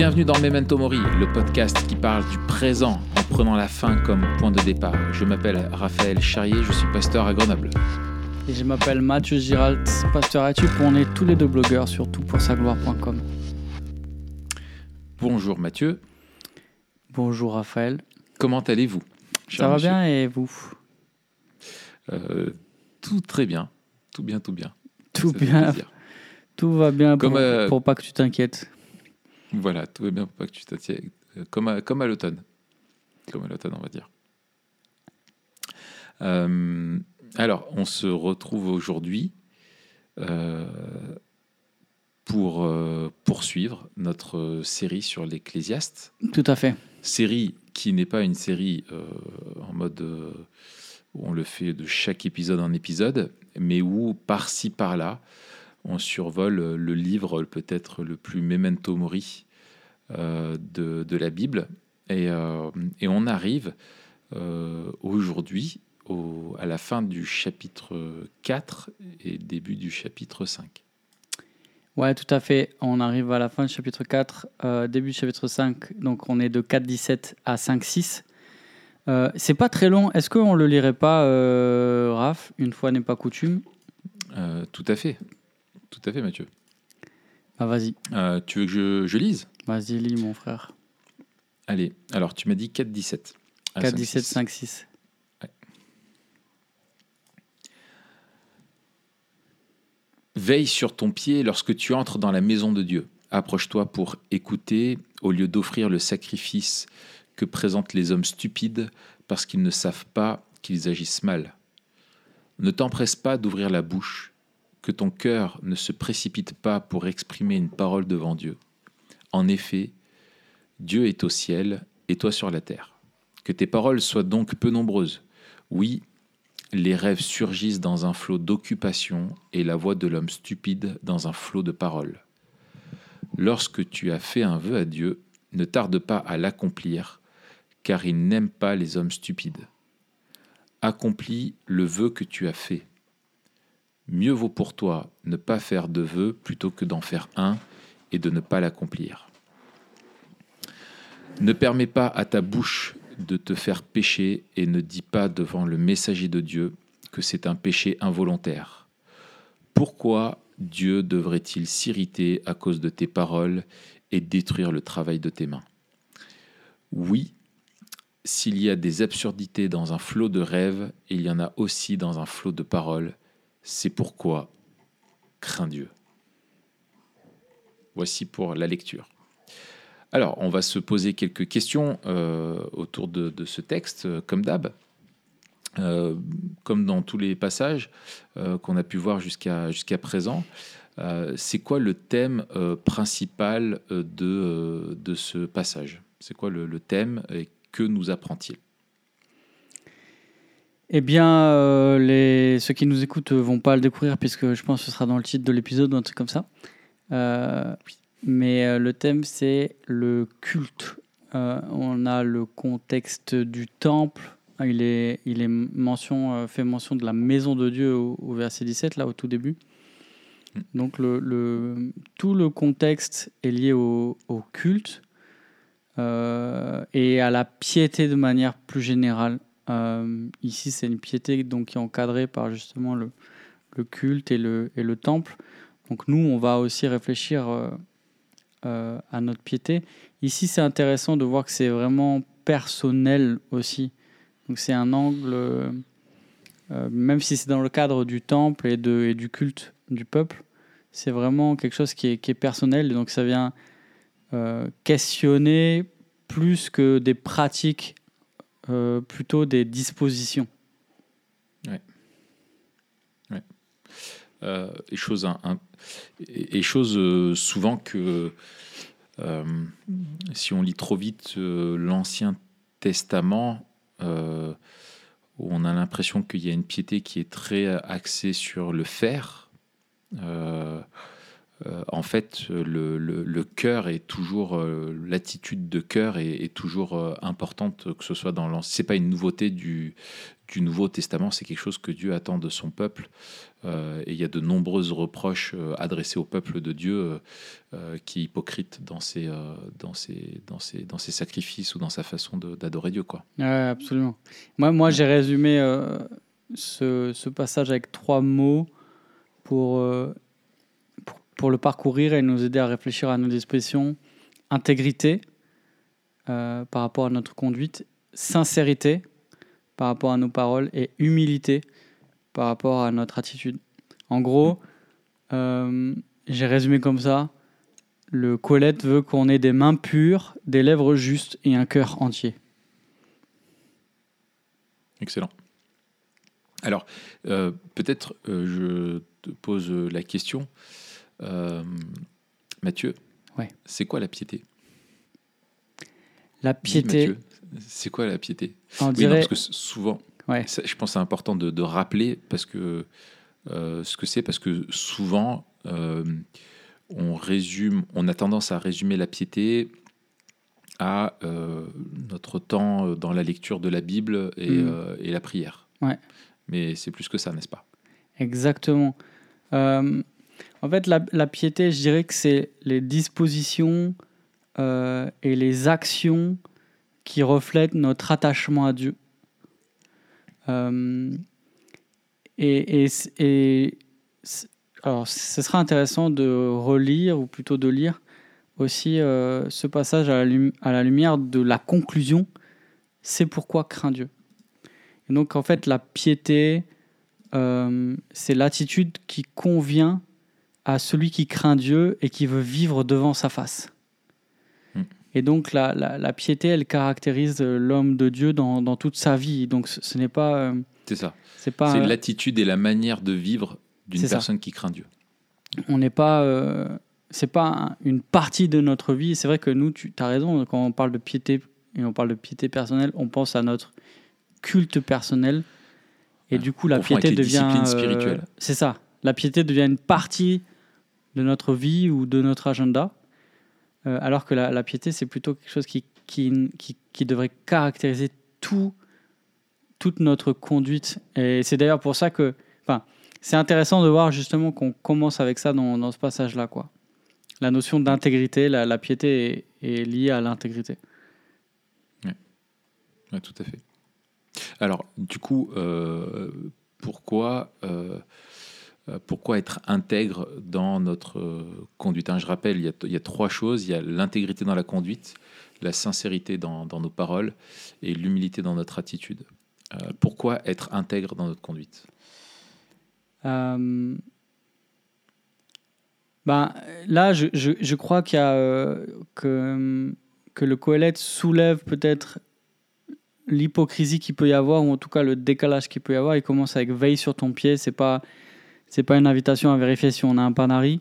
Bienvenue dans Memento Mori, le podcast qui parle du présent en prenant la fin comme point de départ. Je m'appelle Raphaël Charrier, je suis pasteur à Grenoble. Et je m'appelle Mathieu Giralt, pasteur à Tup. On est tous les deux blogueurs sur toutpoursagloire.com. Bonjour Mathieu. Bonjour Raphaël. Comment allez-vous Ça va bien et vous? Euh, Tout très bien. Tout bien, tout bien. Tout bien. Tout va bien pour, euh, pour pas que tu t'inquiètes. Voilà, tout va bien pour pas que tu. Comme à, comme à l'automne. Comme à l'automne, on va dire. Euh, alors, on se retrouve aujourd'hui euh, pour euh, poursuivre notre série sur l'Ecclésiaste. Tout à fait. Série qui n'est pas une série en mode où on le fait de chaque épisode en épisode, mais où par-ci par-là, on survole le livre peut-être le plus memento mori euh, de, de, la Bible. Et, euh, et on arrive euh, aujourd'hui à la fin du chapitre 4 et début du chapitre 5. Ouais, tout à fait. On arrive à la fin du chapitre 4, début du chapitre 5. Donc on est de 4.17 à 5.6. Euh, c'est pas très long. Est-ce qu'on le lirait pas, euh, Raph Une fois n'est pas coutume? Euh, Tout à fait. Tout à fait, Mathieu. Ah, vas-y. tu veux que je, je lise? Vas-y, lis, mon frère. Allez, alors tu m'as dit 4-17. 4-17, 5-6. Veille sur ton pied lorsque tu entres dans la maison de Dieu. Approche-toi pour écouter au lieu d'offrir le sacrifice que présentent les hommes stupides parce qu'ils ne savent pas qu'ils agissent mal. Ne t'empresse pas d'ouvrir la bouche, que ton cœur ne se précipite pas pour exprimer une parole devant Dieu. En effet, Dieu est au ciel et toi sur la terre. Que tes paroles soient donc peu nombreuses. Oui, les rêves surgissent dans un flot d'occupation et la voix de l'homme stupide dans un flot de paroles. Lorsque tu as fait un vœu à Dieu, ne tarde pas à l'accomplir, car il n'aime pas les hommes stupides. Accomplis le vœu que tu as fait. Mieux vaut pour toi ne pas faire de vœu plutôt que d'en faire un et de ne pas l'accomplir. Ne permets pas à ta bouche de te faire pécher et ne dis pas devant le messager de Dieu que c'est un péché involontaire. Pourquoi Dieu devrait-il s'irriter à cause de tes paroles et détruire le travail de tes mains? Oui, s'il y a des absurdités dans un flot de rêves, il y en a aussi dans un flot de paroles. C'est pourquoi crains Dieu. Voici pour la lecture. Alors, on va se poser quelques questions euh, autour de, ce texte, euh, comme d'hab. Euh, comme dans tous les passages qu'on a pu voir jusqu'à présent, c'est quoi le thème principal de, de ce passage? C'est quoi le, le thème et que nous apprend-il? Eh bien, les, ceux qui nous écoutent vont pas le découvrir puisque je pense que ce sera dans le titre de l'épisode ou un truc comme ça. Euh, mais euh, le thème, c'est le culte. Euh, on a le contexte du temple. Il est, il est mention, fait mention de la maison de Dieu au, verset 17, là, au tout début. Donc, tout le contexte est lié au culte et à la piété de manière plus générale. Ici, c'est une piété donc, qui est encadrée par justement le, culte et le, temple. Donc nous, on va aussi réfléchir euh, euh, à notre piété. Ici, c'est intéressant de voir que c'est vraiment personnel aussi. Donc c'est un angle, euh, même si c'est dans le cadre du temple et du culte du peuple, c'est vraiment quelque chose qui est, qui est personnel. Donc ça vient questionner plus que des pratiques, plutôt des dispositions. Ouais. Ouais. et chose un, et, chose euh, souvent que euh, si on lit trop vite euh, l'Ancien Testament, on a l'impression qu'il y a une piété qui est très axée sur le faire, euh, en fait, le, cœur est toujours, euh, l'attitude de cœur est, toujours euh, importante, que ce soit dans l'ancien. C'est pas une nouveauté du, Nouveau Testament, c'est quelque chose que Dieu attend de son peuple. Et il y a de nombreuses reproches adressés au peuple de Dieu qui est hypocrite dans ses, dans, ses, dans, ses, dans ses sacrifices ou dans sa façon d'adorer Dieu. Quoi. Absolument. Moi, moi j'ai résumé ce, passage avec trois mots pour, pour, le parcourir et nous aider à réfléchir à nos dispositions. Intégrité euh, par rapport à notre conduite, sincérité par rapport à nos paroles et humilité par rapport à notre attitude. En gros, euh, j'ai résumé comme ça. Le Colette veut qu'on ait des mains pures, des lèvres justes et un cœur entier. Excellent. Alors, euh, peut-être euh, je te pose la question. Euh, Mathieu, Ouais. c'est quoi la piété? La piété, c'est quoi la piété? On Oui, non, parce que souvent, Ouais. ça, je pense que c'est important de, de rappeler parce que euh, ce que c'est, parce que souvent, euh, on résume, on a tendance à résumer la piété à notre temps dans la lecture de la Bible et, Mm. et la prière. Ouais. Mais c'est plus que ça, n'est-ce pas? Exactement. Euh, en fait, la, piété, je dirais que c'est les dispositions euh, et les actions qui reflètent notre attachement à Dieu. Euh, et, alors, ce sera intéressant de relire, ou plutôt de lire aussi euh, ce passage à la, lumière de la conclusion. C'est pourquoi craint Dieu. Et donc, en fait, la piété, c'est l'attitude qui convient à celui qui craint Dieu et qui veut vivre devant sa face. Mm. Et donc la, la- la piété, elle caractérise euh, l'homme de Dieu dans, dans toute sa vie. Donc ce, ce n'est pas, euh, C'est ça. c'est pas, c'est euh, l'attitude et la manière de vivre d'une ça. personne qui craint Dieu. on n'est pas, euh, c'est pas un- une partie de notre vie. C'est vrai que nous, tu as raison, quand on parle de piété et on parle de piété personnelle, on pense à notre culte personnel. Et Ouais, du coup, la piété devient. c'est ça. La piété devient une partie de notre vie ou de notre agenda. Euh, alors que la, piété, c'est plutôt quelque chose qui, qui, qui, devrait caractériser tout, toute notre conduite. Et c'est d'ailleurs pour ça que. C'est intéressant de voir justement qu'on commence avec ça dans, dans ce passage-là. quoi. La notion d'intégrité, la, piété est, liée à l'intégrité. Ouais, tout à fait. Alors, du coup, euh, pourquoi, euh, pourquoi être intègre dans notre euh, conduite hein? Je rappelle, il y, a, trois choses. Il y a l'intégrité dans la conduite, la sincérité dans, nos paroles et l'humilité dans notre attitude. Euh, pourquoi être intègre dans notre conduite? Euh, ben, là, je, crois qu'il y a, euh, que, que le Coëlette soulève peut-être l'hypocrisie qu'il peut y avoir, ou en tout cas le décalage qu'il peut y avoir. Il commence avec veille sur ton pied. C'est pas, c'est pas une invitation à vérifier si on a un panari.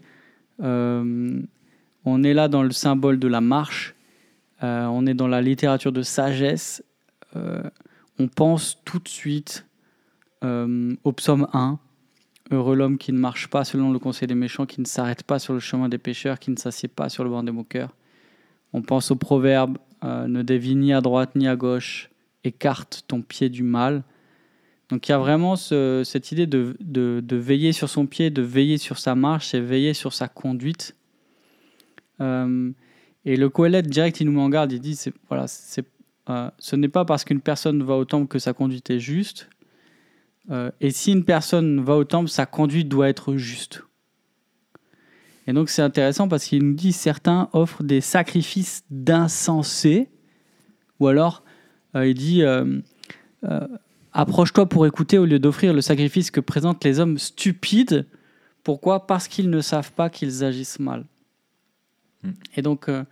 Euh, on est là dans le symbole de la marche. Euh, on est dans la littérature de sagesse. Euh, on pense tout de suite au psaume 1. Heureux l'homme qui ne marche pas selon le conseil des méchants, qui ne s'arrête pas sur le chemin des pécheurs, qui ne s'assied pas sur le banc des moqueurs. On pense au proverbe ne dévie ni à droite ni à gauche, écarte ton pied du mal. Donc il y a vraiment ce- cette idée de, veiller sur son pied, de veiller sur sa marche et veiller sur sa conduite. Euh, et le Coëlette direct, il nous met en garde, il dit voilà, euh, ce n'est pas parce qu'une personne va au temple que sa conduite est juste. Euh, et si une personne va au temple, sa conduite doit être juste. Et donc c'est intéressant parce qu'il nous dit certains offrent des sacrifices d'insensés, ou alors il dit approche-toi pour écouter au lieu d'offrir le sacrifice que présentent les hommes stupides. Pourquoi? Parce qu'ils ne savent pas qu'ils agissent mal. Hmm. Et donc euh,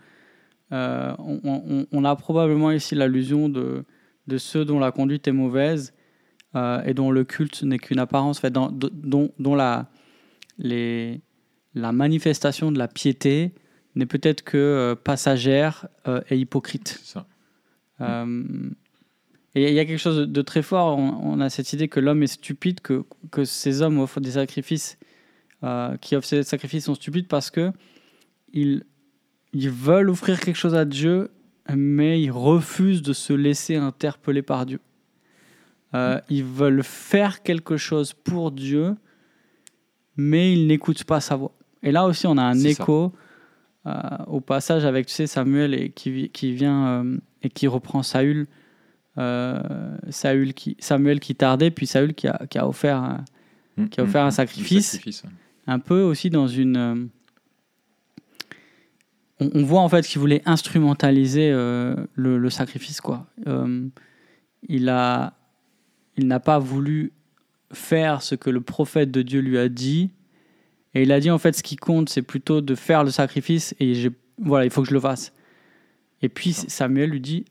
euh, on, on- on a probablement ici l'allusion de, de ceux dont la conduite est mauvaise euh, et dont le culte n'est qu'une apparence, en fait, dans- dont, dont la, les, la manifestation de la piété n'est peut-être que passagère et hypocrite. C'est ça. Et il y a quelque chose de, très fort. On, on a cette idée que l'homme est stupide, que, que ces hommes offrent des sacrifices euh, qui offrent ces sacrifices sont stupides parce que ils, ils veulent offrir quelque chose à Dieu, mais ils refusent de se laisser interpeller par Dieu. Euh, ils veulent faire quelque chose pour Dieu, mais ils n'écoutent pas sa voix. Et là aussi, on a un écho euh, au passage avec tu sais, Samuel et qui, vi- qui vient euh, et qui reprend Saül. Euh, Saül qui, Samuel qui tardait, puis Saül qui a, qui a offert un- qui a offert un sacrifice. sacrifice, ouais. un peu aussi dans une. euh, on, on voit en fait qu'il voulait instrumentaliser euh, le, le sacrifice quoi. Il a, il n'a pas voulu faire ce que le prophète de Dieu lui a dit, et il a dit en fait ce qui compte c'est plutôt de faire le sacrifice et voilà il faut que je le fasse. Et puis Samuel lui dit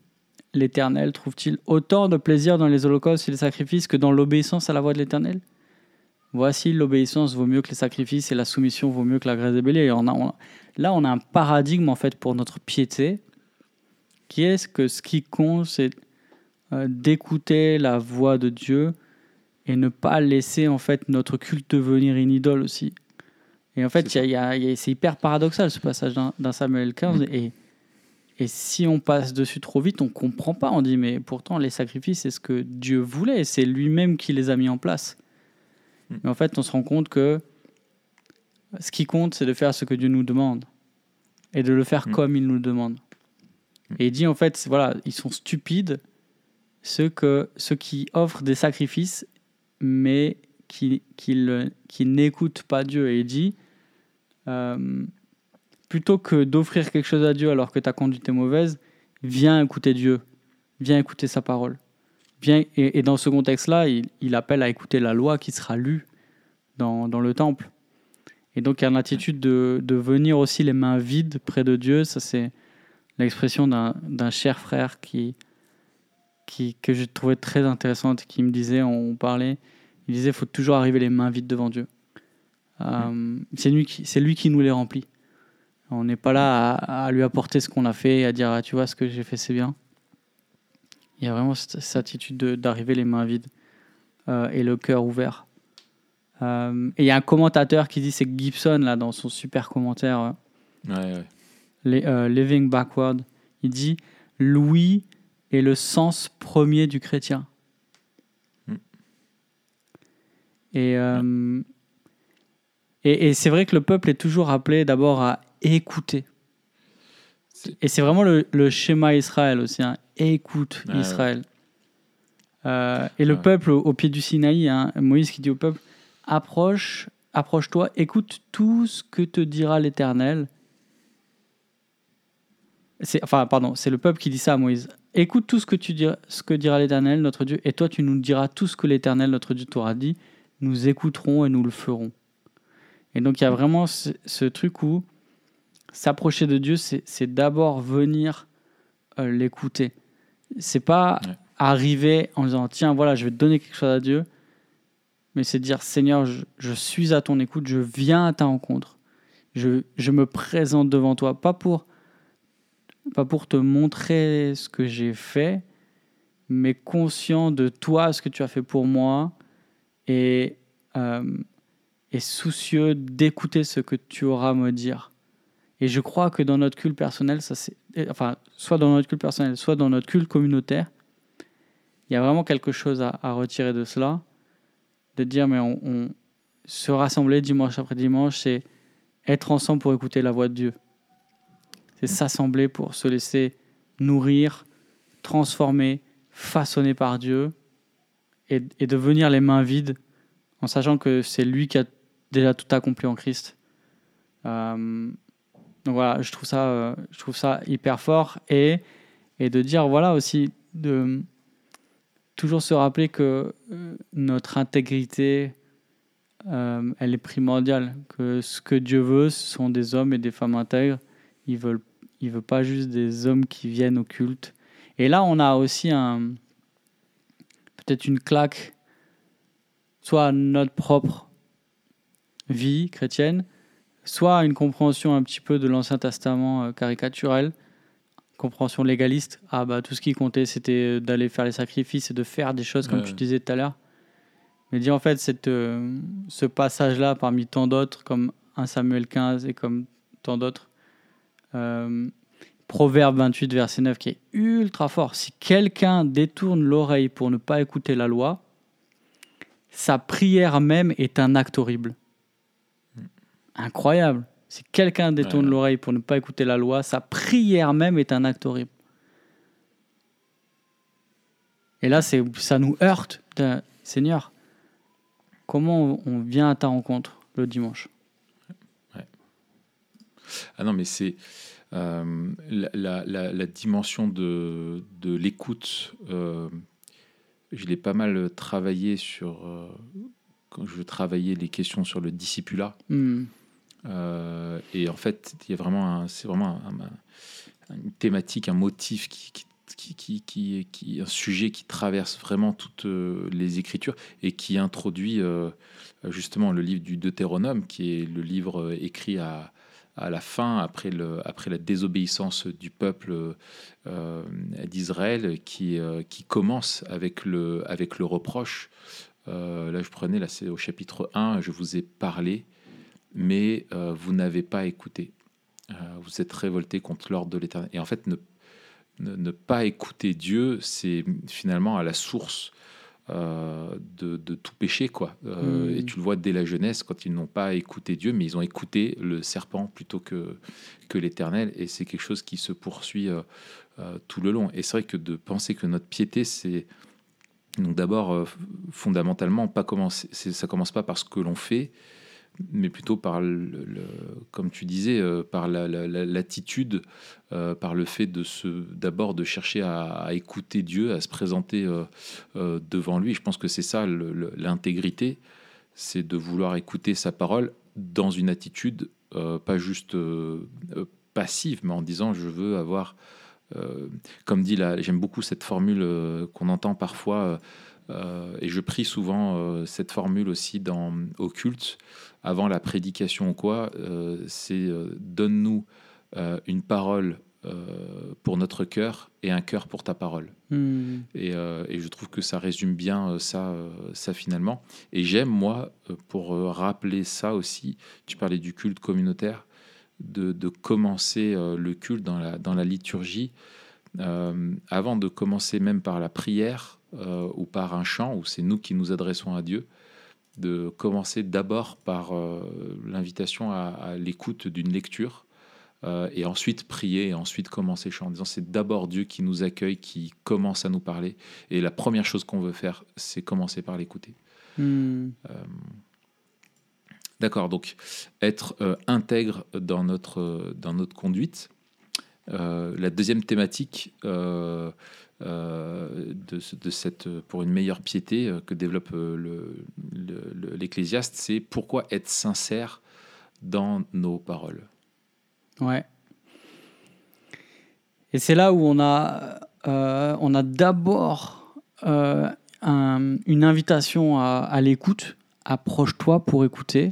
l'Éternel trouve-t-il autant de plaisir dans les holocaustes et les sacrifices que dans l'obéissance à la voix de l'Éternel? Voici, l'obéissance vaut mieux que les sacrifices et la soumission vaut mieux que la graisse des béliers. Et on a- on- là, on a un paradigme en fait pour notre piété, qui est ce que ce qui compte, c'est euh, d'écouter la voix de Dieu et ne pas laisser en fait notre culte devenir une idole aussi. Et en fait, C'est hyper paradoxal ce passage dans, dans Samuel 15. Et, et si on passe dessus trop vite, on comprend pas. On dit, mais pourtant, les sacrifices, c'est ce que Dieu voulait. C'est lui-même qui les a mis en place. Mm. Mais en fait, on se rend compte que ce qui compte, c'est de faire ce que Dieu nous demande. Et de le faire Mm. comme il nous le demande. Et il dit, en fait, voilà, ils sont stupides, ceux, que, ceux qui offrent des sacrifices, mais qui, qui, qui n'écoutent pas Dieu. Et il dit, euh, plutôt que d'offrir quelque chose à Dieu alors que ta conduite est mauvaise, viens écouter Dieu, viens écouter sa parole. Viens, et, dans ce contexte-là, il, appelle à écouter la loi qui sera lue dans, dans le temple. Et donc, il y a une attitude de, de venir aussi les mains vides près de Dieu. Ça, c'est l'expression d'un cher frère qui, qui, que je trouvais très intéressante, qui me disait, on parlait, il disait, il faut toujours arriver les mains vides devant Dieu. Euh, c'est lui, lui qui nous les remplit. On n'est pas là à, à lui apporter ce qu'on a fait et à dire, ah, tu vois, ce que j'ai fait, c'est bien. Il y a vraiment cette, cette attitude de- d'arriver les mains vides euh, et le cœur ouvert. Euh, et il y a un commentateur qui dit, c'est Gibson, là, dans son super commentaire, euh, Ouais, ouais. les- euh, Living Backward, il dit Louis est le sens premier du chrétien. Mm. Et, euh, et, et c'est vrai que le peuple est toujours appelé d'abord à écouter. Et c'est vraiment le, le schéma Israël aussi. hein. Écoute ouais. Israël. Euh, et le Ouais. peuple au, au pied du Sinaï, hein, Moïse qui dit au peuple approche, approche-toi, écoute tout ce que te dira l'Éternel. Enfin, pardon, c'est le peuple qui dit ça à Moïse. Écoute tout ce que, tu diras, ce que dira l'Éternel, notre Dieu, et toi tu nous diras tout ce que l'Éternel, notre Dieu, t'aura dit. Nous écouterons et nous le ferons. Et donc il y a vraiment ce, ce truc où s'approcher de Dieu, c'est, d'abord venir euh, l'écouter. C'est pas Ouais. arriver en disant tiens, voilà, je vais te donner quelque chose à Dieu, mais c'est dire Seigneur, je, je suis à ton écoute, je viens à ta rencontre. Je, je me présente devant toi, pas pour, pas pour te montrer ce que j'ai fait, mais conscient de toi, ce que tu as fait pour moi, et, euh, et soucieux d'écouter ce que tu auras à me dire. Et je crois que dans notre culte personnel, ça c'est, enfin, soit dans notre culte personnel, soit dans notre culte communautaire, il y a vraiment quelque chose à, retirer de cela, de dire mais on, se rassembler dimanche après dimanche, c'est être ensemble pour écouter la voix de Dieu. C'est s'assembler pour se laisser nourrir, transformer, façonner par Dieu et, et de venir les mains vides en sachant que c'est lui qui a déjà tout accompli en Christ. Euh, donc voilà, je trouve ça, euh, je trouve ça hyper fort et, et de dire voilà aussi de toujours se rappeler que euh, notre intégrité euh, elle est primordiale, que ce que Dieu veut, ce sont des hommes et des femmes intègres. Il veut, il veut pas juste des hommes qui viennent au culte. Et là, on a aussi un peut-être une claque, soit à notre propre vie chrétienne, soit une compréhension un petit peu de l'Ancien Testament euh, caricaturel, compréhension légaliste. Ah bah tout ce qui comptait, c'était d'aller faire les sacrifices et de faire des choses comme Ouais. tu disais tout à l'heure. Mais dit en fait, cette, euh, ce passage-là, parmi tant d'autres, comme 1 Samuel 15 et comme tant d'autres, euh, Proverbe 28, verset 9, qui est ultra fort. Si quelqu'un détourne l'oreille pour ne pas écouter la loi, sa prière même est un acte horrible. Incroyable. Si quelqu'un détourne Ouais. l'oreille pour ne pas écouter la loi, sa prière même est un acte horrible. Et là, c'est, ça nous heurte. Seigneur, comment on- vient à ta rencontre le dimanche? Ah non, mais c'est euh, la, la- la- la dimension de, de l'écoute. euh, je l'ai pas mal travaillé sur euh, quand je travaillais les questions sur le discipulat. Hmm. Euh, et en fait, il y a vraiment, c'est vraiment un- un- une thématique, un motif qui, qui, qui, un sujet qui traverse vraiment toutes euh, les Écritures et qui introduit euh, justement le livre du Deutéronome, qui est le livre écrit à, à la fin, après, le, après la désobéissance du peuple d'Israël, qui, qui commence avec le, avec le reproche. Là, je prenais, là, c'est au chapitre 1, je vous ai parlé mais euh, vous n'avez pas écouté. Euh, vous êtes révolté contre l'ordre de l'Éternel. Et en fait, ne, ne, ne pas écouter Dieu, c'est finalement à la source euh, de, de tout péché. Quoi. Euh, Mm. Et tu le vois dès la jeunesse, quand ils n'ont pas écouté Dieu, mais ils ont écouté le serpent plutôt que, que l'Éternel. Et c'est quelque chose qui se poursuit tout le long. Et c'est vrai que de penser que notre piété, c'est... Donc d'abord, fondamentalement, pas commencer, ça commence pas par ce que l'on fait, mais plutôt par, le, comme tu disais, euh, par la- la- la- l'attitude, euh, par le fait de se, d'abord de chercher à, écouter Dieu, à se présenter euh, devant lui. Je pense que c'est ça l'intégrité, c'est de vouloir écouter sa parole dans une attitude pas juste passive, mais en disant je veux avoir, comme dit là, j'aime beaucoup cette formule qu'on entend parfois. Euh, et je prie souvent euh, cette formule aussi dans, au culte, avant la prédication ou quoi, euh, c'est donne-nous une parole pour notre cœur et un cœur pour ta parole. Hmm. Et, et je trouve que ça résume bien ça, ça finalement. Et j'aime, moi, pour rappeler ça aussi, tu parlais du culte communautaire, de, de commencer le culte dans la, dans la liturgie, avant de commencer même par la prière euh, ou par un chant, où c'est nous qui nous adressons à Dieu, de commencer d'abord par euh, l'invitation à, à l'écoute d'une lecture. euh, et ensuite prier et ensuite commencer chant en disant c'est d'abord Dieu qui nous accueille, qui commence à nous parler. Et la première chose qu'on veut faire, c'est commencer par l'écouter. Hmm. D'accord, donc être intègre dans notre, dans notre conduite. La deuxième thématique euh, de, ce- de cette, pour une meilleure piété euh, que développe euh, le- le- le- l'Ecclésiaste, c'est pourquoi être sincère dans nos paroles. Ouais. Et c'est là où on a, on a d'abord un- une invitation à, l'écoute. Approche-toi pour écouter.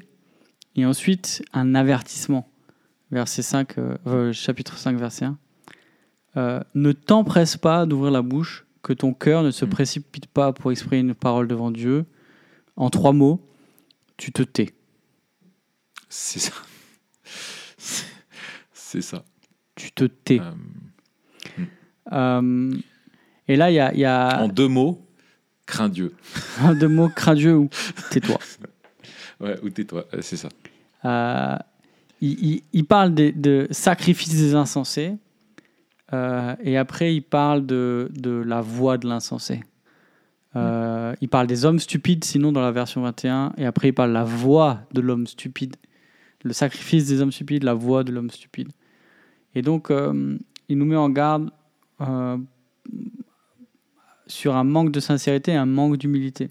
Et ensuite, un avertissement. Verset 5, euh, euh, chapitre 5, verset 1. Euh, ne t'empresse pas d'ouvrir la bouche, que ton cœur ne se Mm. précipite pas pour exprimer une parole devant Dieu. En trois mots, tu te tais. C'est ça. C'est- ça. Tu te tais. Euh, Euh, et là, il y a, il y a en deux mots, crains Dieu. un de mots crains Dieu ou tais-toi. Ouais, ou tais-toi, c'est ça. Il parle de, de sacrifice des insensés euh, et après il parle de, de la voix de l'insensé. Euh, Il parle des hommes stupides, sinon dans la version 21, et après il parle de la voix de l'homme stupide. Le sacrifice des hommes stupides, la voix de l'homme stupide. Et donc euh, il nous met en garde sur un manque de sincérité et un manque d'humilité.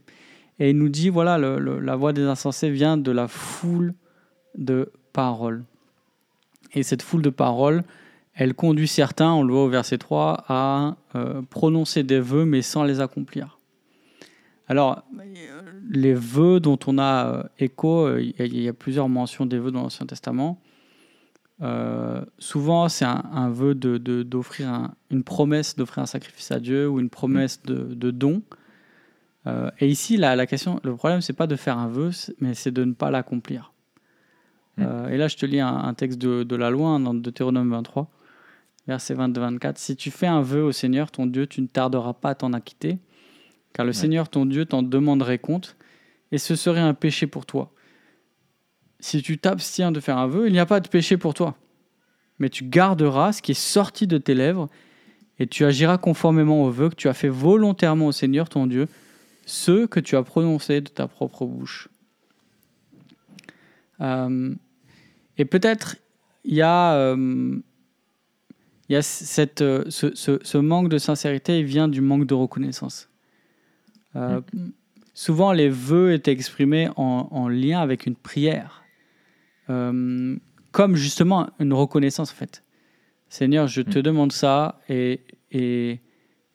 Et il nous dit, voilà, le- le- la voix des insensés vient de la foule de paroles. Et cette foule de paroles, elle conduit certains, on le voit au verset 3, à euh, prononcer des vœux mais sans les accomplir. Alors, les vœux dont on a euh, écho, euh, il y, a- plusieurs mentions des vœux dans l'Ancien Testament. Euh, souvent, c'est un, un vœu de- de- d'offrir un- une promesse d'offrir un sacrifice à Dieu ou une promesse de, de don. Euh, et ici, la, la question, le problème, c'est pas de faire un vœu, mais c'est de ne pas l'accomplir. Mm. Euh, et là, je te lis un, un texte de, de la loi, hein, dans Deutéronome 23, verset 22-24. Si tu fais un vœu au Seigneur, ton Dieu, tu ne tarderas pas à t'en acquitter, car le Ouais. Seigneur, ton Dieu, t'en demanderait compte, et ce serait un péché pour toi. Si tu t'abstiens de faire un vœu, il n'y a pas de péché pour toi. Mais tu garderas ce qui est sorti de tes lèvres, et tu agiras conformément au vœu que tu as fait volontairement au Seigneur, ton Dieu, ceux que tu as prononcés de ta propre bouche. Euh, et peut-être il y a, euh, il y a cette, euh, ce, ce- ce manque de sincérité il vient du manque de reconnaissance. Euh, Souvent, les vœux étaient exprimés en, en lien avec une prière, Euh, comme justement une reconnaissance en fait. Seigneur, je te Mm. demande ça et, et,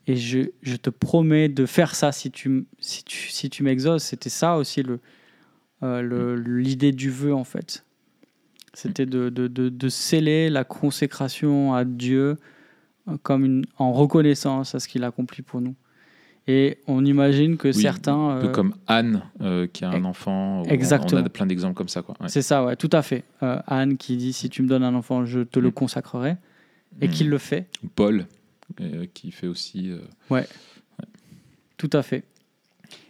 et je, je te promets de faire ça si tu, si tu, si tu m'exauces. C'était ça aussi le, euh, le- l'idée du vœu en fait. C'était de, de, de, de sceller la consécration à Dieu euh, comme une, en reconnaissance à ce qu'il accomplit pour nous. Et on imagine que Oui, certains... Un peu euh, comme Anne euh, qui a un enfant. Exactement. On a plein d'exemples comme ça. Ouais. C'est ça, ouais, tout à fait. Euh, Anne qui dit si tu me donnes un enfant, je te le Mm. consacrerai, et Mm. qui le fait. Paul qui fait aussi. euh, Tout à fait.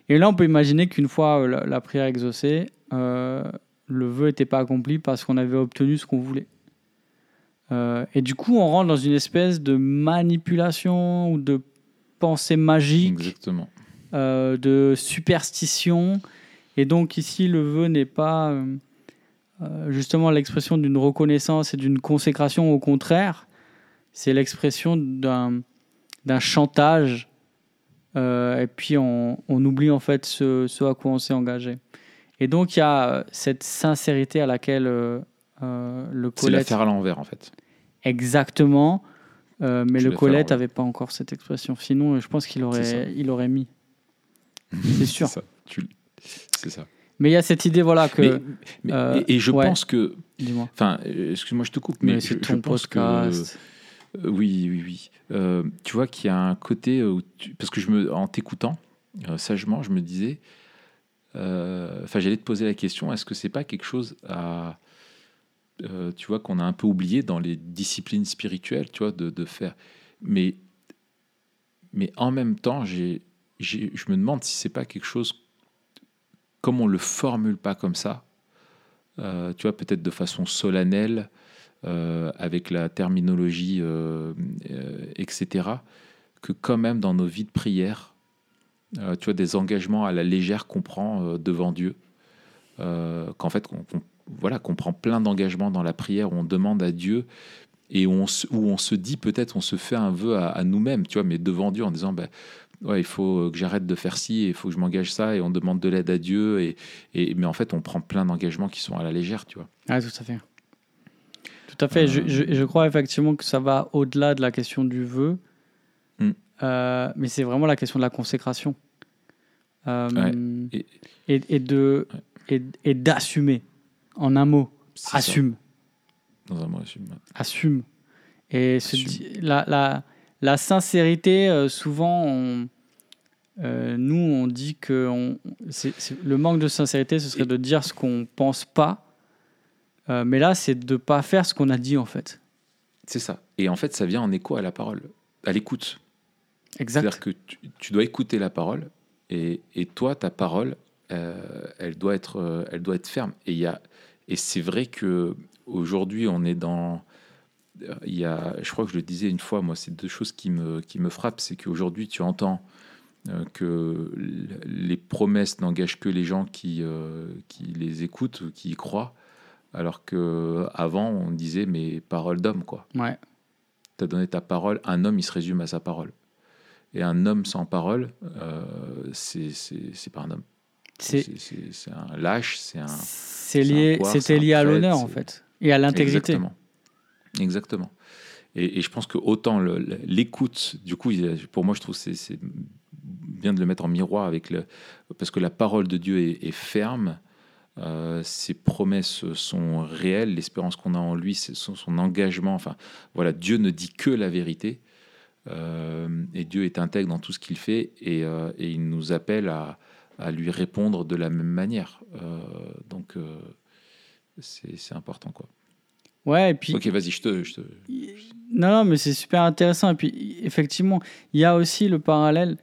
Et là, on peut imaginer qu'une fois la, la prière exaucée, le vœu n'était pas accompli parce qu'on avait obtenu ce qu'on voulait. Euh, et du coup, on rentre dans une espèce de manipulation ou de pensée magique, Exactement. euh, de superstition. Et donc ici, le vœu n'est pas euh, justement l'expression d'une reconnaissance et d'une consécration. Au contraire, c'est l'expression d'un d'un chantage. Et puis on, on oublie en fait ce, ce à quoi on s'est engagé. Et donc il y a euh, cette sincérité à laquelle euh, euh, le C'est la Colette faire à l'envers en fait. exactement, euh, mais le Colette n'avait pas encore cette expression. Sinon, je pense qu'il aurait, il aurait mis. C'est sûr. C'est ça. Mais il y a cette idée, voilà, que. Mais- mais- euh, et, et je ouais. pense que. Dis-moi. Enfin, excuse-moi, je te coupe, mais, Mais, je, ton pense podcast. que. euh, oui, oui, oui. Tu vois qu'il y a un côté. Où tu- parce que je me, en t'écoutant, sagement, je me disais. Euh, Enfin, j'allais te poser la question est-ce que c'est pas quelque chose à. euh, tu vois, qu'on a un peu oublié dans les disciplines spirituelles, tu vois, de, faire? Mais, mais en même temps, j'ai, je me demande si c'est pas quelque chose. Comme on le formule pas comme ça, euh, tu vois, peut-être de façon solennelle, avec la terminologie, etc., que quand même dans nos vies de prière, euh, tu vois, des engagements à la légère qu'on prend euh, devant Dieu, euh, qu'en fait, qu'on, qu'on- voilà, qu'on prend plein d'engagements dans la prière, où on demande à Dieu, et où on se, où on se dit peut-être, on se fait un vœu à, à nous-mêmes, tu vois, mais devant Dieu, en disant, ben, ouais, il faut que j'arrête de faire ci, il faut que je m'engage ça, et on demande de l'aide à Dieu, et, et, mais en fait, on prend plein d'engagements qui sont à la légère, tu vois. Ah, tout à fait. Tout à fait. Je, je- je crois effectivement que ça va au-delà de la question du vœu, Mm. Euh, mais c'est vraiment la question de la consécration. Euh, Ouais. et, Et- et, de, et, et d'assumer. En un mot, ça. assume. Dans un mot, assume. assume. Et Assume. la, la, la sincérité, euh, souvent, on- nous, on dit que on, le manque de sincérité, ce serait de dire ce qu'on pense pas. Mais là, c'est de pas faire ce qu'on a dit, en fait. C'est ça. Et en fait, ça vient en écho à la parole, à l'écoute. C'est-à-dire que tu, tu dois écouter la parole, et, et toi, ta parole, euh, elle, doit être, euh, elle doit être ferme. Et, il y a- et c'est vrai que aujourd'hui, on est dans. Il y a, je crois que je le disais une fois, moi, c'est deux choses qui me, qui me frappent. C'est qu'aujourd'hui, tu entends euh, que les promesses n'engagent que les gens qui, euh, qui les écoutent, ou qui y croient. Alors qu'avant, on disait, mais parole d'homme, quoi Ouais. tu as donné ta parole, un homme, il se résume à sa parole. Et un homme sans parole, euh, c'est pas un homme. C'est, un lâche, c'est un. c'est lié, c'était lié à l'honneur, en fait. Et à l'intégrité. Exactement. Exactement. Et, et je pense que autant l'écoute, du coup, pour moi, je trouve que c'est- bien de le mettre en miroir avec le. Parce que la parole de Dieu est, est ferme, euh, ses promesses sont réelles, l'espérance qu'on a en lui, son engagement. Enfin, voilà, Dieu ne dit que la vérité. Euh, et Dieu est intègre dans tout ce qu'il fait et, euh, et il nous appelle à, à, lui répondre de la même manière. Euh, donc, c'est important, quoi. Ouais, et puis. Ok, vas-y, je te, je te. Non, non, mais c'est super intéressant. Et puis, effectivement, il y a aussi le parallèle.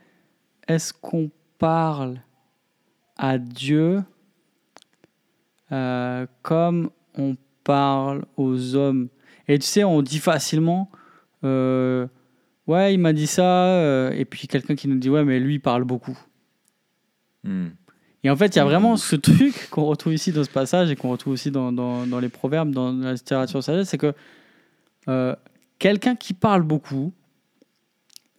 Est-ce qu'on parle à Dieu euh, comme on parle aux hommes? Et tu sais, on dit facilement euh, Ouais, il m'a dit ça. euh, et puis quelqu'un qui nous dit Ouais, mais lui, il parle beaucoup. Hmm. Et en fait, il y a vraiment ce truc qu'on retrouve ici dans ce passage et qu'on retrouve aussi dans, dans, dans les proverbes, dans la littérature sagesse, c'est que euh, quelqu'un qui parle beaucoup,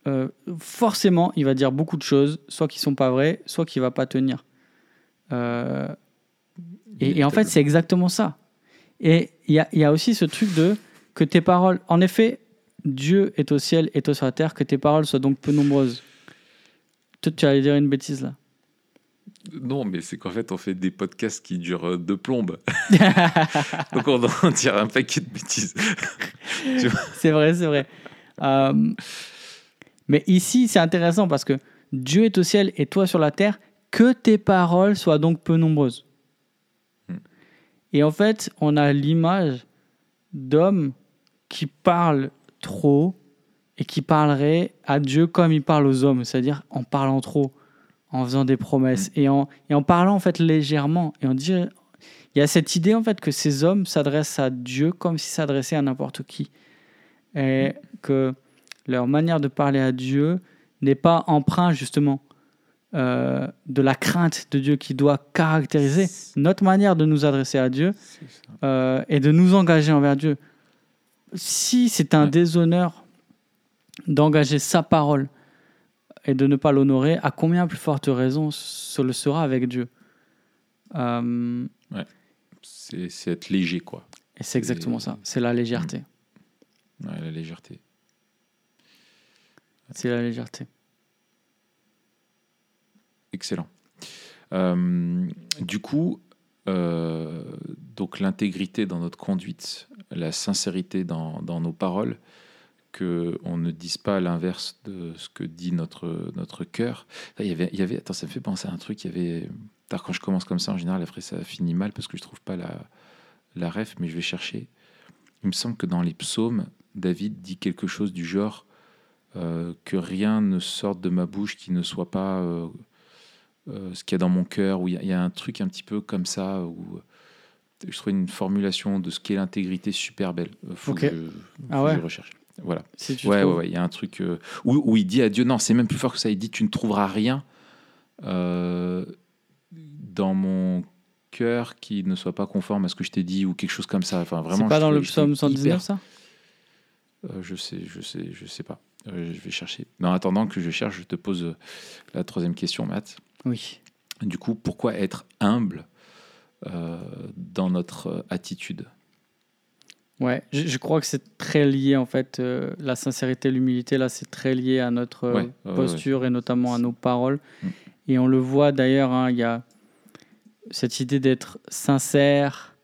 euh, forcément, il va dire beaucoup de choses, soit qui sont pas vraies, soit qui va pas tenir. Euh, et, et en fait, c'est exactement ça. Et il y a, il y a aussi ce truc de que tes paroles, en effet, Dieu est au ciel et toi sur la terre, que tes paroles soient donc peu nombreuses. Toi, tu allais dire une bêtise là. Non, mais c'est qu'en fait, on fait des podcasts qui durent deux plombes. Donc, on en dire un paquet de bêtises. c'est vrai, c'est vrai. Euh, mais ici, c'est intéressant parce que Dieu est au ciel et toi sur la terre, que tes paroles soient donc peu nombreuses. Hmm. Et en fait, on a l'image d'hommes qui parlent trop et qui parleraient à Dieu comme il parle aux hommes, c'est-à-dire en parlant trop, en faisant des promesses et, en, et en parlant en fait légèrement. Et on dit, il y a cette idée en fait que ces hommes s'adressent à Dieu comme s'ils s'adressaient à n'importe qui. Et que leur manière de parler à Dieu n'est pas empreinte justement euh, de la crainte de Dieu qui doit caractériser notre manière de nous adresser à Dieu euh, et de nous engager envers Dieu. Si c'est un Ouais. déshonneur d'engager sa parole et de ne pas l'honorer, à combien plus forte raison ce le sera avec Dieu? Euh, C'est c'est être léger, quoi. Et c'est exactement ça, c'est la légèreté. Ouais, la légèreté. C'est la légèreté. Excellent. Euh, du coup, euh, donc l'intégrité dans notre conduite, la sincérité dans, nos paroles, que on ne dise pas l'inverse de ce que dit notre cœur. Il y avait, attends, ça me fait penser à un truc. Il y avait, quand je commence comme ça, en général, après ça finit mal parce que je trouve pas la la ref, mais je vais chercher. Il me semble que dans les psaumes, David dit quelque chose du genre euh, que rien ne sorte de ma bouche qui ne soit pas euh, euh, ce qu'il y a dans mon cœur, où il y, a- il y a un truc un petit peu comme ça, où euh, je trouve une formulation de ce qu'est l'intégrité super belle. Euh, Faut Ok. que je, faut Ah que je recherche. Voilà. Si Ouais, ouais, ouais, il y a un truc euh, où, où il dit à Dieu, non, c'est même plus fort que ça, il dit, tu ne trouveras rien euh, dans mon cœur qui ne soit pas conforme à ce que je t'ai dit, ou quelque chose comme ça. Enfin, vraiment, C'est pas dans le psaume 119 hyper- ça? Euh, je sais, je sais, je sais pas. Euh, je vais chercher. Mais en attendant que je cherche, je te pose euh, la troisième question, Matt. Oui. Du coup, pourquoi être humble euh, dans notre attitude? Ouais, je, je crois que c'est très lié en fait, euh, la sincérité, l'humilité, là c'est très lié à notre Ouais, ouais, ouais, posture et notamment à nos paroles. Mm. Et on le voit d'ailleurs, hein, il y a cette idée d'être sincère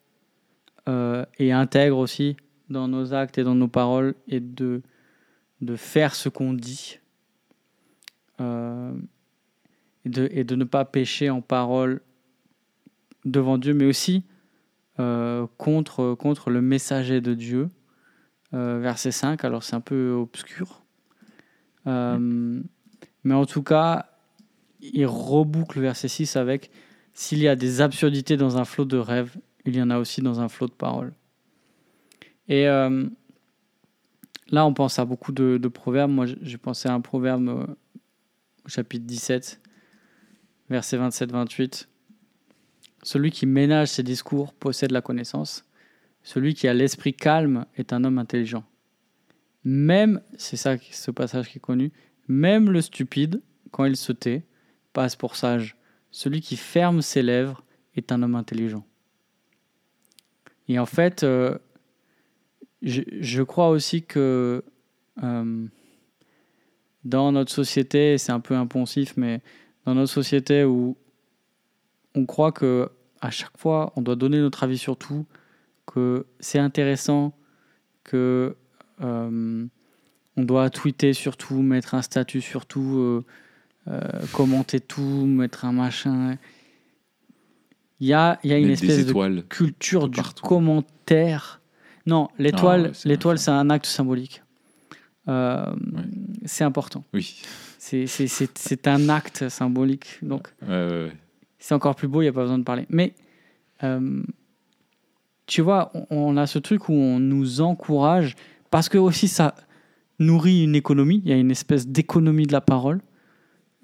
et intègre aussi dans nos actes et dans nos paroles et de, de faire ce qu'on dit euh, et, de, ne pas pécher en parole devant Dieu, mais aussi euh, contre, contre le messager de Dieu. Euh, verset 5, alors c'est un peu obscur. Mais en tout cas, il reboucle verset 6 avec S'il y a des absurdités dans un flot de rêves, il y en a aussi dans un flot de paroles. Et là, on pense à beaucoup de, proverbes. Moi, j'ai pensé à un proverbe euh, au chapitre 17, verset 27-28. Celui qui ménage ses discours possède la connaissance. Celui qui a l'esprit calme est un homme intelligent. Même, c'est ça, ce passage qui est connu, même le stupide, quand il se tait, passe pour sage. Celui qui ferme ses lèvres est un homme intelligent. Et en fait, euh, je, je crois aussi que euh, dans notre société, c'est un peu impensif, mais dans notre société où on croit que à chaque fois on doit donner notre avis sur tout, que c'est intéressant, que euh, on doit tweeter surtout, mettre un statut surtout, euh, euh, commenter tout, mettre un machin. Il y a, il y a une Mettre espèce de culture du commentaire. Non, l'étoile, l'étoile, c'est un acte symbolique. Euh, Ouais. C'est important. Oui. C'est- C'est c'est- c'est un acte symbolique. Donc, Ouais, ouais, ouais. c'est encore plus beau, il n'y a pas besoin de parler. Mais, euh, tu vois, on, on a ce truc où on nous encourage, parce que aussi ça nourrit une économie, il y a une espèce d'économie de la parole,